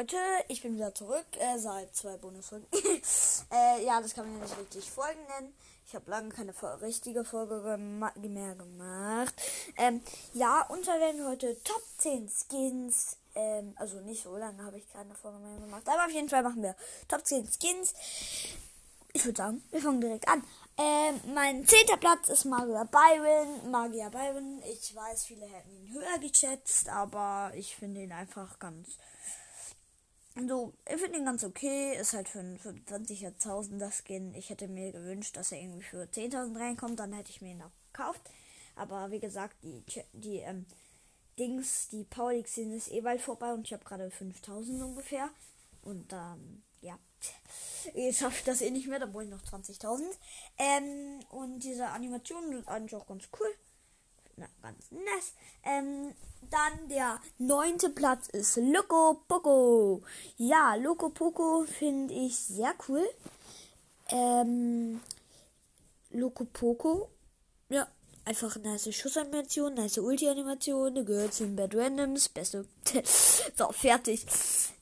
Leute, ich bin wieder zurück äh, seit zwei Bonusfolgen. äh, ja, das kann man ja nicht richtig Folgen nennen. Ich habe lange keine richtige Folge gema mehr gemacht. Ähm, ja, und wir werden heute Top 10 Skins. Ähm, also nicht so lange habe ich keine Folge mehr gemacht. Aber auf jeden Fall machen wir Top 10 Skins. Ich würde sagen, wir fangen direkt an. Ähm, mein zehnter Platz ist Magier Byron. Magier Byron. Ich weiß, viele hätten ihn höher geschätzt, aber ich finde ihn einfach ganz so, ich finde ihn ganz okay. Ist halt für einen 25.000 das Skin. Ich hätte mir gewünscht, dass er irgendwie für 10.000 reinkommt. Dann hätte ich mir ihn auch gekauft. Aber wie gesagt, die, die ähm, Dings, die Power League sind ist eh bald vorbei und ich habe gerade 5.000 ungefähr. Und ähm, ja, jetzt schaffe ich das eh nicht mehr. Da brauche ich noch 20.000. Ähm, und diese Animationen sind eigentlich auch ganz cool. Na, ganz nass. Ähm, dann der neunte Platz ist Loco Poco. Ja, Loco Poco finde ich sehr cool. Ähm, Loco Poco. Ja, einfach eine nice Schussanimation, nice Ulti-Animation, gehört zu den Bad Randoms, beste. so, fertig.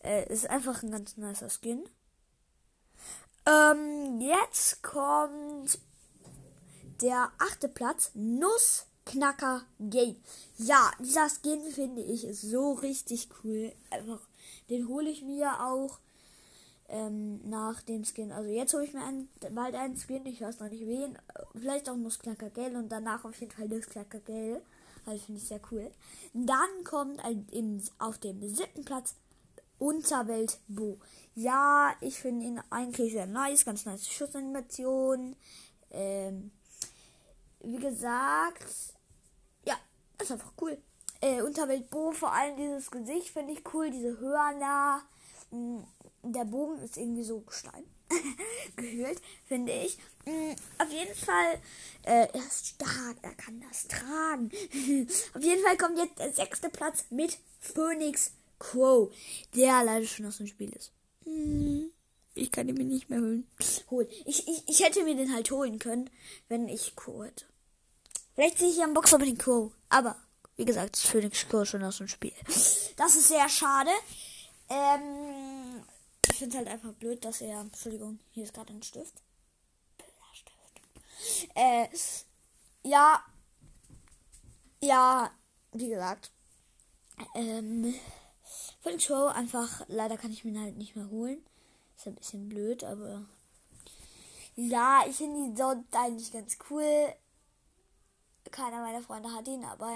Äh, ist einfach ein ganz nicer Skin. Ähm, jetzt kommt der achte Platz, Nuss Knacker Game. Ja, dieser Skin finde ich so richtig cool. Einfach, den hole ich mir auch ähm, nach dem Skin. Also jetzt hole ich mir einen, bald einen Skin, ich weiß noch nicht wen. Vielleicht auch Nussknacker Gel und danach auf jeden Fall Nussknacker Gel. Also finde ich sehr cool. Dann kommt ein, im, auf dem siebten Platz Unterwelt Bo. Ja, ich finde ihn eigentlich sehr nice, ganz nice Schussanimation. Ähm, wie gesagt, ist einfach cool. Äh, Unterwelt Bo, vor allem dieses Gesicht finde ich cool, diese Hörner. Mm, der Bogen ist irgendwie so Gestein gehüllt, finde ich. Mm, auf jeden Fall, äh, er ist stark, er kann das tragen. auf jeden Fall kommt jetzt der sechste Platz mit Phoenix Crow, der leider schon aus dem Spiel ist. Mm, ich kann ihn mir nicht mehr holen. Ich, ich, ich hätte mir den halt holen können, wenn ich Crow hätte. Vielleicht sehe ich am Box aber den Crow. Aber, wie gesagt, ist Phoenix Crow schon aus dem Spiel. Das ist sehr schade. Ähm, ich finde es halt einfach blöd, dass er. Entschuldigung, hier ist gerade ein Stift. Stift. Äh, ja. Ja, wie gesagt. Ähm, Phoenix Crow einfach. Leider kann ich mir halt nicht mehr holen. Ist ein bisschen blöd, aber. Ja, ich finde die dort eigentlich ganz cool keiner meiner Freunde hat ihn, aber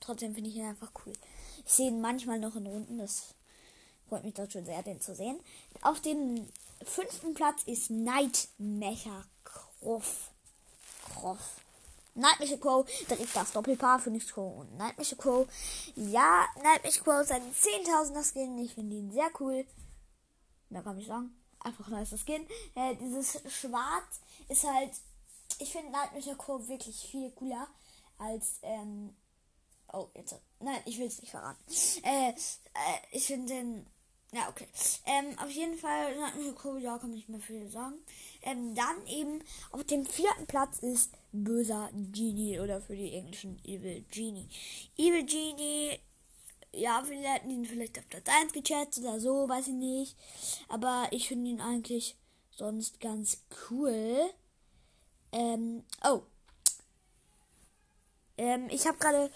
trotzdem finde ich ihn einfach cool. Ich sehe ihn manchmal noch in Runden, das freut mich doch schon sehr, den zu sehen. Auf dem fünften Platz ist Nightmecher Crow. Crow. Nightmecher Crow, direkt das Doppelpaar, Phoenix Crow und Nightmecher Crow. Ja, Nightmecher Crow ist ein 10.000er Skin, ich finde ihn sehr cool. Da kann ich sagen, einfach nice Skin. Äh, dieses Schwarz ist halt, ich finde Nightmecher Crow wirklich viel cooler als, ähm, oh, jetzt, nein, ich will es nicht verraten. Äh, äh, ich finde den, ja, okay. Ähm, auf jeden Fall, ja, kann nicht mehr viel sagen. Ähm, dann eben auf dem vierten Platz ist böser Genie oder für die englischen Evil Genie. Evil Genie, ja, viele hätten ihn vielleicht auf Platz 1 gechattet oder so, weiß ich nicht. Aber ich finde ihn eigentlich sonst ganz cool. Ähm, oh, ähm, ich habe gerade,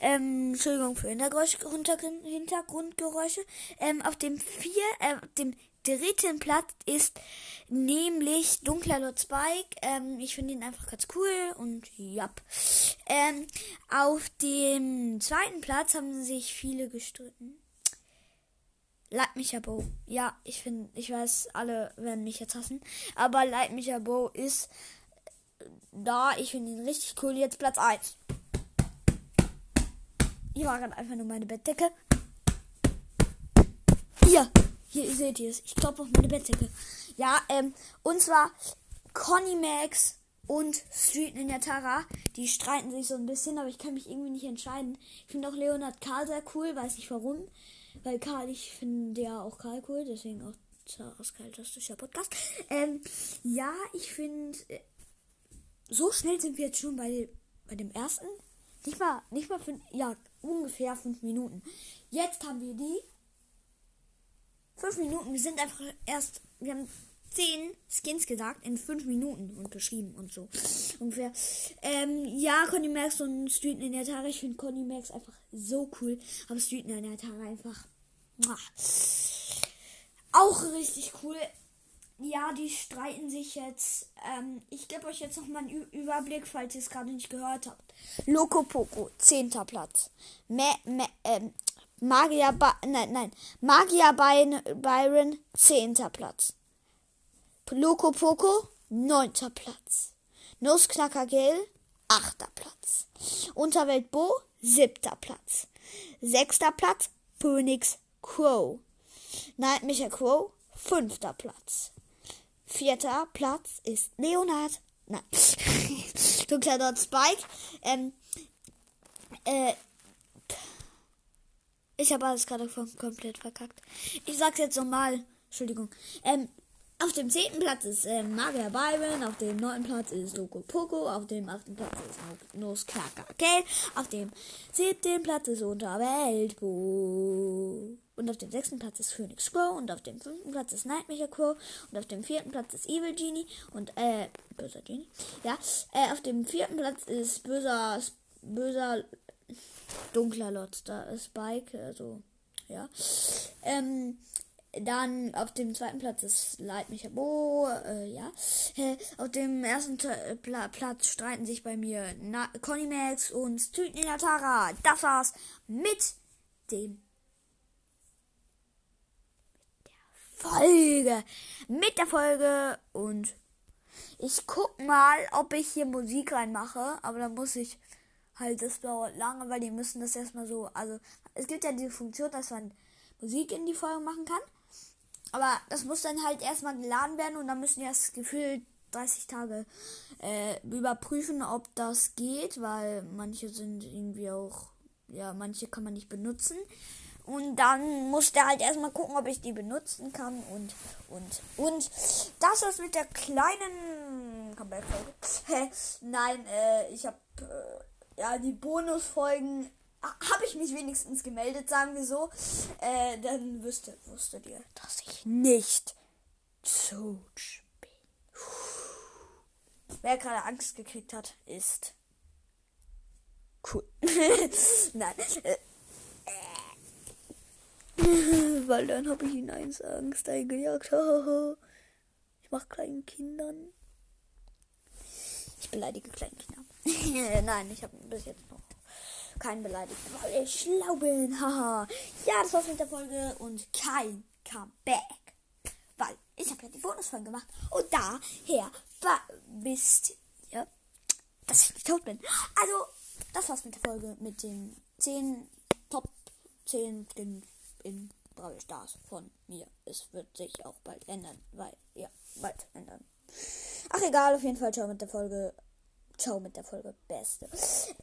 ähm, Entschuldigung für Hintergrundgeräusche. Ähm, auf dem vier, äh, dem dritten Platz ist nämlich Dunkler Lord Spike. Ähm, ich finde ihn einfach ganz cool und ja. Ähm, auf dem zweiten Platz haben sich viele gestritten. Light mich Bo. Ja, ich finde, ich weiß, alle werden mich jetzt hassen. Aber Light mich Bo ist da. Ich finde ihn richtig cool. Jetzt Platz 1. Hier war gerade einfach nur meine Bettdecke. Hier, hier seht ihr es. Ich klopfe auf meine Bettdecke. Ja, ähm, und zwar Conny Max und Street Ninja Tara. Die streiten sich so ein bisschen, aber ich kann mich irgendwie nicht entscheiden. Ich finde auch Leonard Karl sehr cool, weiß nicht warum. Weil Karl, ich finde ja auch Karl cool, deswegen auch Taras kaltastischer Podcast. Ähm, ja, ich finde, äh, so schnell sind wir jetzt schon bei, bei dem ersten. Nicht mal, nicht mal fünf, ja, ungefähr fünf Minuten. Jetzt haben wir die fünf Minuten. Wir sind einfach erst, wir haben zehn Skins gesagt in fünf Minuten und geschrieben und so ungefähr. Ähm, ja, Conny Max und Street in der Tara. Ich finde Conny Max einfach so cool. Aber Street in der Tara einfach auch richtig cool. Ja, die streiten sich jetzt. Ähm, ich gebe euch jetzt noch mal einen Ü Überblick, falls ihr es gerade nicht gehört habt. Loco Poco, 10. Platz. Me, me, ähm, Magier, ba nein, nein. Magier By Byron, 10. Platz. Loco Poco, 9. Platz. Nussknacker Gel, 8. Platz. Unterwelt Bo, 7. Platz. 6. Platz, Phoenix Crow. Nightmare Crow, 5. Platz. Vierter Platz ist Leonard. Nein. Dunkler Dot Spike. Ähm, äh, ich habe alles gerade komplett verkackt. Ich sag's jetzt nochmal. Entschuldigung. Ähm, auf dem zehnten Platz ist äh, Magier Byron, auf dem neunten Platz ist Loco Poco, auf dem achten Platz ist Nose Knacker Geld, auf dem siebten Platz ist Unterweltbo. Und auf dem sechsten Platz ist Phoenix Crow und auf dem fünften Platz ist Nightmare Crow und auf dem vierten Platz ist Evil Genie und äh böser Genie. Ja, äh, auf dem vierten Platz ist böser böser dunkler Lotz, da ist Spike, also ja. Ähm dann auf dem zweiten Platz ist Light Bo, äh, ja. Äh, auf dem ersten Pla Platz streiten sich bei mir Na Conny Max und Tüten. Das war's mit dem Folge. Mit der Folge und ich guck mal, ob ich hier Musik reinmache, aber dann muss ich halt, das dauert lange, weil die müssen das erstmal so, also es gibt ja die Funktion, dass man Musik in die Folge machen kann. Aber das muss dann halt erstmal geladen werden und dann müssen die erst gefühlt 30 Tage äh, überprüfen, ob das geht, weil manche sind irgendwie auch, ja, manche kann man nicht benutzen. Und dann muss der halt erstmal gucken, ob ich die benutzen kann und, und, und. Das ist mit der kleinen Comeback-Folge. Nein, äh, ich habe äh, ja die Bonusfolgen habe ich mich wenigstens gemeldet, sagen wir so, äh, dann wüsste, wusstet ihr, dass ich nicht Soch bin. Wer gerade Angst gekriegt hat, ist cool. Nein. Äh, weil dann habe ich ihn eins Angst eingejagt. ich mache kleinen Kindern. Ich beleidige kleine Kinder. Nein, ich habe bis jetzt noch keinen beleidigt, weil ich schlau bin. Haha. ja, das war's mit der Folge und kein Comeback. Weil ich habe ja die Bonusfolge gemacht und daher wisst ihr, dass ich nicht tot bin. Also, das war's mit der Folge mit den 10 Top 10 Skins in Brawl Stars von mir. Es wird sich auch bald ändern, weil, ja, bald ändern. Ach egal, auf jeden Fall, ciao mit der Folge. Ciao mit der Folge. Beste.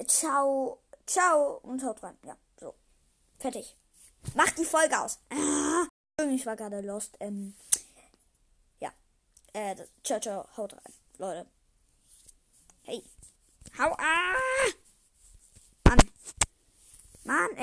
Ciao. Ciao und haut rein. Ja, so. Fertig. Mach die Folge aus. Ah, ich war gerade lost. Ähm, ja. Äh, ciao, ciao. Haut rein. Leute. Hey. Hau ah! Mann. Mann, ey.